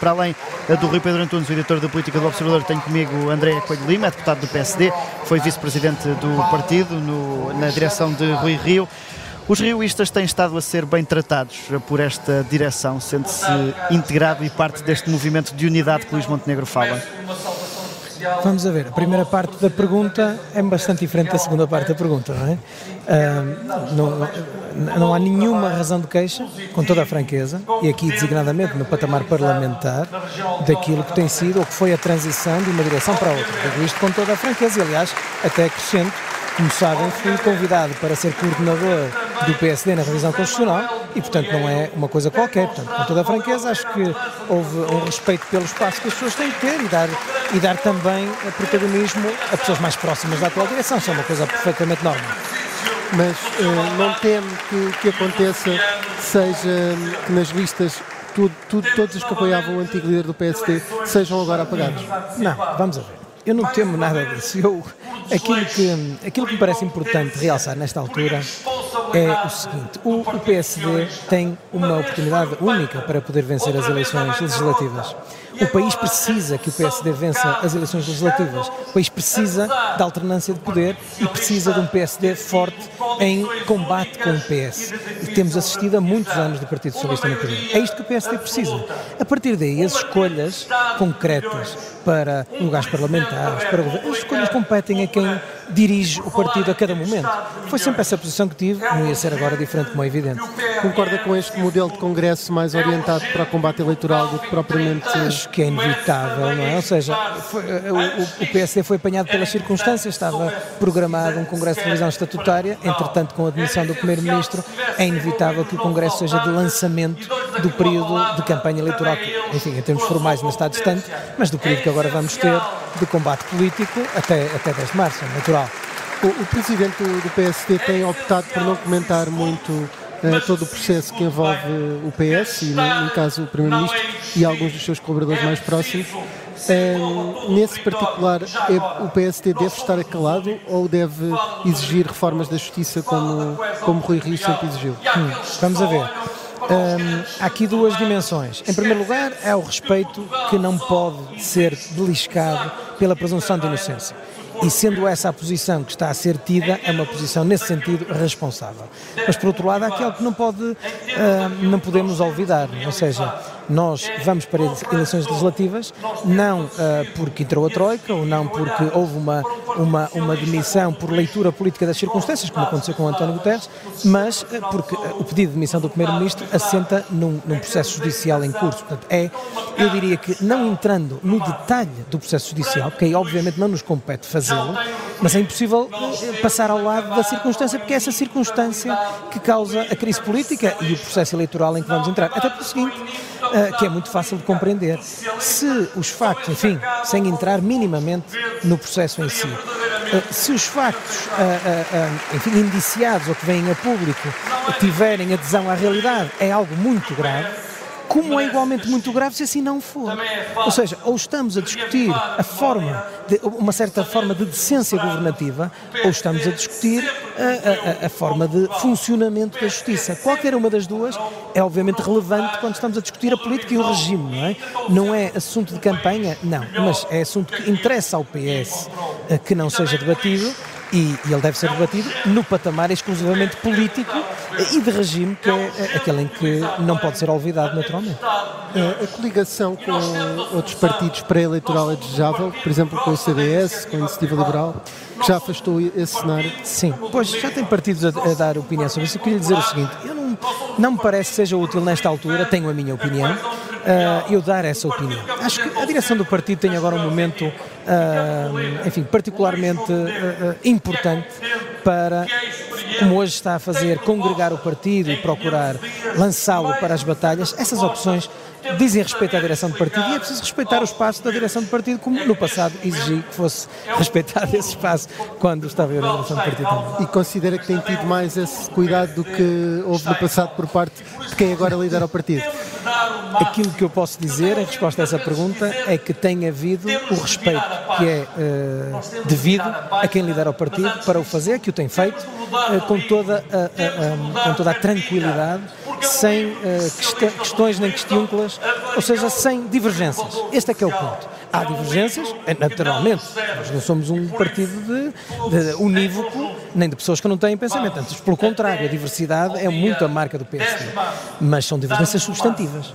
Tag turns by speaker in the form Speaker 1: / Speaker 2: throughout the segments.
Speaker 1: Para além do Rui Pedro Antunes, o editor da política do Observador, tenho comigo André Coelho Lima, é deputado do PSD, foi vice-presidente do partido no, na direção de Rui Rio. Os rioístas têm estado a ser bem tratados por esta direção, sendo-se integrado e parte deste movimento de unidade que Luís Montenegro fala.
Speaker 2: Vamos a ver, a primeira parte da pergunta é bastante diferente da segunda parte da pergunta, não é? Não, não, há nenhuma razão de queixa, com toda a franqueza, e aqui designadamente no patamar parlamentar, daquilo que tem sido ou que foi a transição de uma direção para outra. Digo isto com toda a franqueza e, aliás, até acrescento como sabem, fui convidado para ser coordenador do PSD na revisão constitucional e, portanto, não é uma coisa qualquer. Portanto, com toda a franqueza, acho que houve um respeito pelo espaço que as pessoas têm que ter e dar, e dar também protagonismo a pessoas mais próximas da atual direção. Isso é uma coisa perfeitamente normal.
Speaker 3: Mas uh, não teme que, que aconteça, seja que nas listas tudo, tudo, todos os que apoiavam o antigo líder do PSD sejam agora apagados?
Speaker 2: Não, vamos a ver. Eu não temo nada disso. Eu, aquilo, que, aquilo que me parece importante realçar nesta altura é o seguinte: o, o PSD tem uma oportunidade única para poder vencer as eleições legislativas. O país precisa que o PSD vença as eleições legislativas. O país precisa da alternância de poder e precisa de um PSD forte em combate com o PS. E temos assistido a muitos anos do Partido Socialista no poder. É isto que o PSD precisa. A partir daí, as escolhas concretas para lugares parlamentares, para governo, as escolhas competem a quem dirige o partido a cada momento. Foi sempre essa posição que tive, não ia ser agora diferente, como é evidente.
Speaker 3: Concorda com este modelo de congresso mais orientado para o combate eleitoral do que propriamente.
Speaker 2: Que é inevitável, não é? Ou seja, foi, eh, o, o PSD foi apanhado pelas circunstâncias, estava programado um congresso de revisão estatutária, entretanto, com a admissão do Primeiro-Ministro, é inevitável que o congresso seja de lançamento do período de campanha eleitoral, que, enfim, em termos formais ainda está distante, mas do período que agora vamos ter de combate político até, até 10 de março, é natural.
Speaker 3: O, o presidente do PSD tem optado por não comentar muito uh, todo o processo que envolve o PS, e no, no caso o Primeiro-Ministro e alguns dos seus colaboradores mais próximos. Uh, nesse particular, é, o PSD deve estar acalado ou deve exigir reformas da justiça como, como Rui Rio sempre exigiu?
Speaker 2: Hum, vamos a ver. Um, há aqui duas dimensões. Em primeiro lugar, é o respeito que não pode ser beliscado pela presunção de inocência. E sendo essa a posição que está a ser tida, é uma posição nesse sentido responsável. Mas por outro lado, há aquilo que não pode, uh, não podemos olvidar, ou seja, nós vamos para eleições legislativas não uh, porque entrou a Troika ou não porque houve uma, uma, uma demissão por leitura política das circunstâncias, como aconteceu com António Guterres, mas uh, porque o pedido de demissão do Primeiro-Ministro assenta num, num, processo judicial em curso. Portanto, é, eu diria que não entrando no detalhe do processo judicial, que aí obviamente não nos compete fazê-lo, mas é impossível uh, passar ao lado da circunstância, porque é essa circunstância que causa a crise política e o processo eleitoral em que vamos entrar. Até pelo seguinte, uh, que é muito fácil de compreender. Se os factos, enfim, sem entrar minimamente no processo em si, uh, se os factos, uh, enfim, indiciados ou que vêm a público tiverem adesão à realidade, é algo muito grave como é igualmente muito grave se assim não for. Ou seja, ou estamos a discutir a forma, de, uma certa forma de decência governativa, ou estamos a discutir a, a, a, forma de funcionamento da justiça. Qualquer uma das duas é obviamente relevante quando estamos a discutir a política e o regime, não é? Não é assunto de campanha, não, mas é assunto que interessa ao PS eh, que não seja debatido e, e, ele deve ser debatido no patamar exclusivamente político e de regime, que é aquele em que não pode ser olvidado naturalmente.
Speaker 3: A coligação com outros partidos pré-eleitoral é desejável, por exemplo com o CDS, com a Iniciativa Liberal, que já afastou esse cenário?
Speaker 2: Sim, pois já tem partidos a, a dar opinião sobre isso. Eu queria dizer o seguinte, eu não, não me parece que seja útil nesta altura, tenho a minha opinião, uh, eu dar essa opinião. Acho que a direção do partido tem agora um momento, uh, enfim, particularmente uh, importante para, como hoje está a fazer, congregar o partido e procurar lançá-lo para as batalhas. Essas opções dizem respeito à direção do partido e é preciso respeitar o espaço da direção do partido, como no passado exigi que fosse respeitado esse espaço quando estava eu na direção do partido também.
Speaker 3: E considera que tem tido mais esse cuidado do que houve no passado por parte de quem agora lidera o partido?
Speaker 2: Aquilo que eu posso dizer em resposta a essa pergunta é que tem havido o respeito que é uh, devido a quem lidera o partido para o fazer, que o tem feito uh, com, toda a, a, a, com toda a tranquilidade sem uh, questões nem questiúnculas, ou seja, sem divergências. Este é que é o ponto. Há divergências, é, naturalmente, nós não somos um partido de, de unívoco, nem de pessoas que não têm pensamento. Antes, pelo contrário, a diversidade é muito a marca do PSD. Mas são divergências substantivas.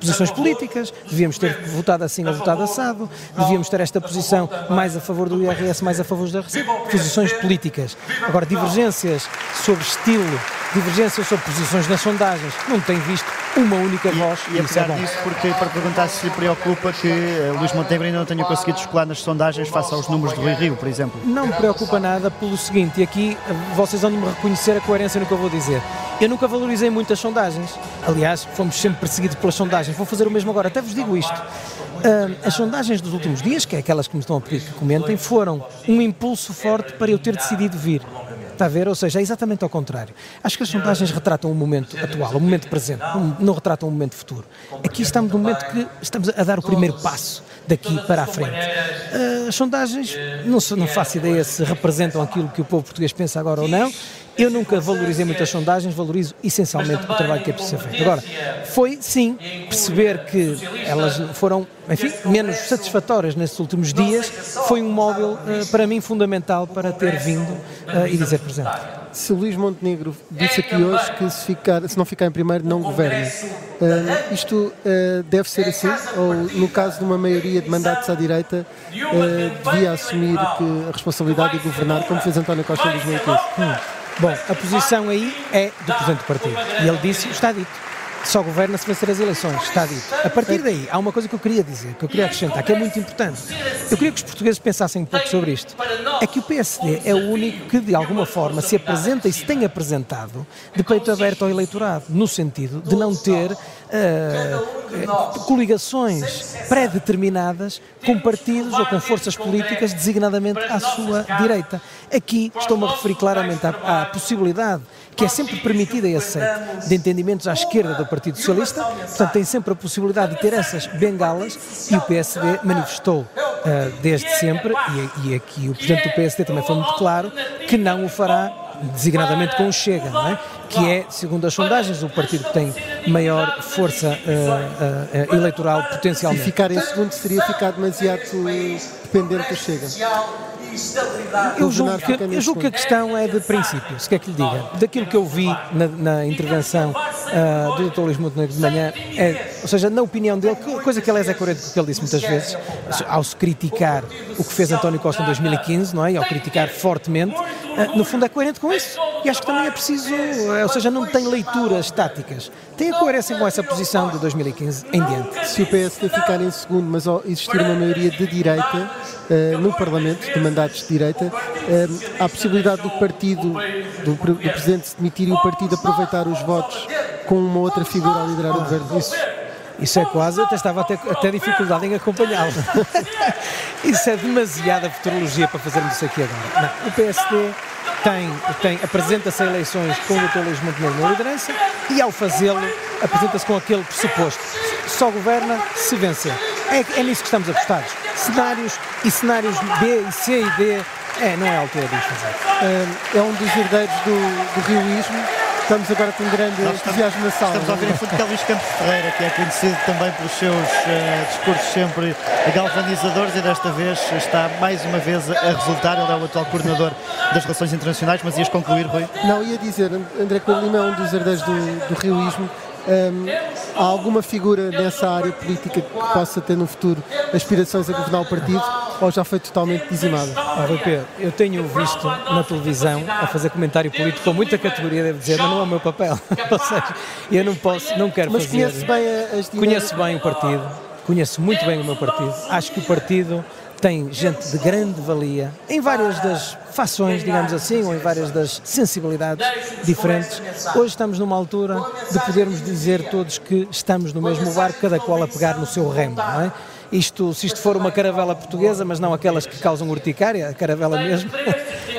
Speaker 2: Posições políticas, devíamos ter votado assim ou votado assado, devíamos ter esta posição mais a favor do IRS, mais a favor da Receita. Posições políticas. Agora, divergências sobre estilo, divergências sobre posições nas sondagens, não tem visto uma única voz.
Speaker 1: E, e apesar é disso, porque para perguntar se lhe preocupa que uh, Luís Montenegro ainda não tenha conseguido escolar nas sondagens face aos números do Rui Rio, por exemplo.
Speaker 2: Não me preocupa nada pelo seguinte, e aqui eh, vocês vão me reconhecer a coerência no que eu vou dizer. Eu nunca valorizei muito as sondagens. Aliás, fomos sempre perseguidos pelas sondagens. Vou fazer o mesmo agora. Até vos digo isto. As sondagens dos últimos dias, que é aquelas que me estão a pedir que comentem, foram um impulso forte para eu ter decidido vir. Está a ver? Ou seja, é exatamente ao contrário. Acho que as sondagens retratam o momento atual, o momento presente, não retratam o momento futuro. Aqui estamos no momento que estamos a dar o primeiro passo daqui para a frente. As sondagens, não, não faço ideia se representam aquilo que o povo português pensa agora ou não. Eu nunca valorizei muitas sondagens, valorizo essencialmente o trabalho que é preciso ser feito. Agora, foi sim perceber que elas foram, enfim, menos satisfatórias nestes últimos dias, foi um móvel uh, para mim fundamental para ter vindo uh, e dizer presente.
Speaker 3: Se o Luís Montenegro disse aqui hoje que se, ficar, se não ficar em primeiro não governa, uh, isto deve ser assim? Ou no caso de uma maioria de mandatos à direita, devia assumir que a responsabilidade de governar, como fez António Costa em 2015? Hum.
Speaker 2: Bom, a posição aí é do Presidente do Partido. E ele disse, está dito. Só governa se vencer as eleições, está dito. A partir daí, há uma coisa que eu queria dizer, que eu queria acrescentar, que é muito importante. Eu queria que os portugueses pensassem um pouco sobre isto. É que o PSD é o único que, de alguma forma, se apresenta e se tem apresentado de peito aberto ao eleitorado, no sentido de não ter uh, coligações pré-determinadas com partidos ou com forças políticas designadamente à sua direita. Aqui estou-me a referir claramente à, à possibilidade que é sempre permitida e aceita de entendimentos à esquerda do Partido Socialista, portanto tem sempre a possibilidade de ter essas bengalas e o PSD manifestou uh, desde sempre, e, e aqui o Presidente do PSD também foi muito claro, que não o fará designadamente com o Chega, não é? que é, segundo as sondagens, o partido que tem maior força uh, uh, eleitoral potencialmente.
Speaker 3: E ficar em segundo seria ficar demasiado dependente do Chega.
Speaker 2: Eu julgo, que, eu julgo que a questão é de princípio, se quer que lhe diga. Daquilo que eu vi na, na intervenção uh, do Dr. Luís Montenegro de manhã, é, ou seja, na opinião dele, coisa que aliás é coerente com o que ele disse muitas vezes, ao se criticar o que fez António Costa em 2015, não é? E ao criticar fortemente, uh, no fundo é coerente com isso. E acho que também é preciso, uh, ou seja, não tem leituras táticas. Tem a coerência com essa posição de 2015 em diante.
Speaker 3: Se o PSD ficar em segundo, mas existir uma maioria de direita no Parlamento, de mandatos de direita, há a possibilidade do partido, do, do Presidente se demitir e o partido aproveitar os votos com uma outra figura a liderar o governo.
Speaker 2: Isso, isso é quase, eu até estava até, até dificuldade em acompanhá-lo. isso é demasiada futurologia para fazermos isso aqui agora. Não, o PSD tem, tem, apresenta-se a eleições com o Dr. Luís Montenegro na liderança e ao fazê-lo apresenta-se com aquele pressuposto. Só governa se vencer. É, é nisso que estamos apostados. Cenários e cenários B e C e D, é, não é altura os fazer.
Speaker 3: É um dos herdeiros do, do rioísmo Estamos agora com um grande Nós entusiasmo na sala.
Speaker 1: Estamos a ouvir em fundo é Luís Campos Ferreira, que é conhecido também pelos seus uh, discursos sempre galvanizadores e desta vez está mais uma vez a resultar. Ele é o atual coordenador das Relações Internacionais, mas ias concluir, Rui?
Speaker 3: Não, ia dizer, André Coelho Lima é um dos herdeiros do, do rioísmo um, há alguma figura nessa área política que possa ter no futuro aspirações a governar o partido ou já foi totalmente dizimada?
Speaker 2: Pedro, eu tenho visto na televisão a fazer comentário político com muita categoria, devo dizer, mas não é o meu papel. ou seja, eu não posso, não quero
Speaker 3: mas
Speaker 2: fazer.
Speaker 3: Mas conhece bem as
Speaker 2: Conheço bem o partido, conheço muito bem o meu partido. Acho que o partido tem gente de grande valia em várias das fações, digamos assim, ou em várias das sensibilidades diferentes. Hoje estamos numa altura de podermos dizer todos que estamos no mesmo barco, cada qual a pegar no seu remo, não é? Isto, se isto for uma caravela portuguesa, mas não aquelas que causam urticária, a caravela mesmo,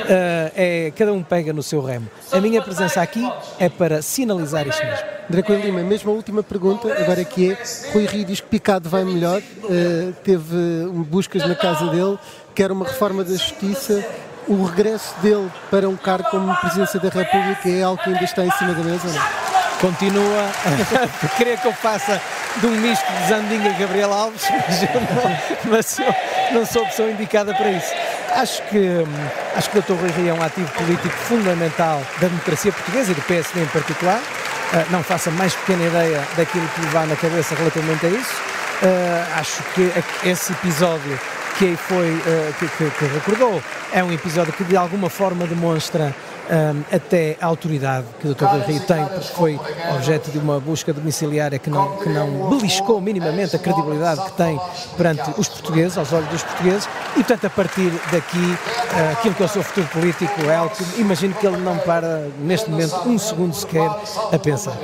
Speaker 2: é, cada um pega no seu remo. A minha presença aqui é para sinalizar isso mesmo.
Speaker 3: Draco Lima, mesmo a última pergunta, agora que é, Rui Rio diz que Picado vai melhor, uh, teve buscas na casa dele, quer uma reforma da justiça, o regresso dele para um cargo como Presidência da República é algo que ainda está em cima da mesa, não?
Speaker 2: continua a querer que eu faça de um misto de Zandinga e Gabriel Alves, mas eu não, mas eu não sou a pessoa indicada para isso. Acho que, acho que o Dr. Rui Rio é um ativo político fundamental da democracia portuguesa e do PSD em particular. Uh, não faça mais pequena ideia daquilo que lhe vá na cabeça relativamente a isso. Uh, acho que esse episódio que aí foi, uh, que, que, que recordou, é um episódio que de alguma forma demonstra um, até a autoridade que o Dr. Rui Rio tem, porque foi objeto de uma busca domiciliária que não, que não beliscou minimamente a credibilidade que tem perante os portugueses, aos olhos dos portugueses, e portanto a partir daqui, uh, aquilo que é o seu futuro político é que imagino que ele não para neste momento um segundo sequer a pensar.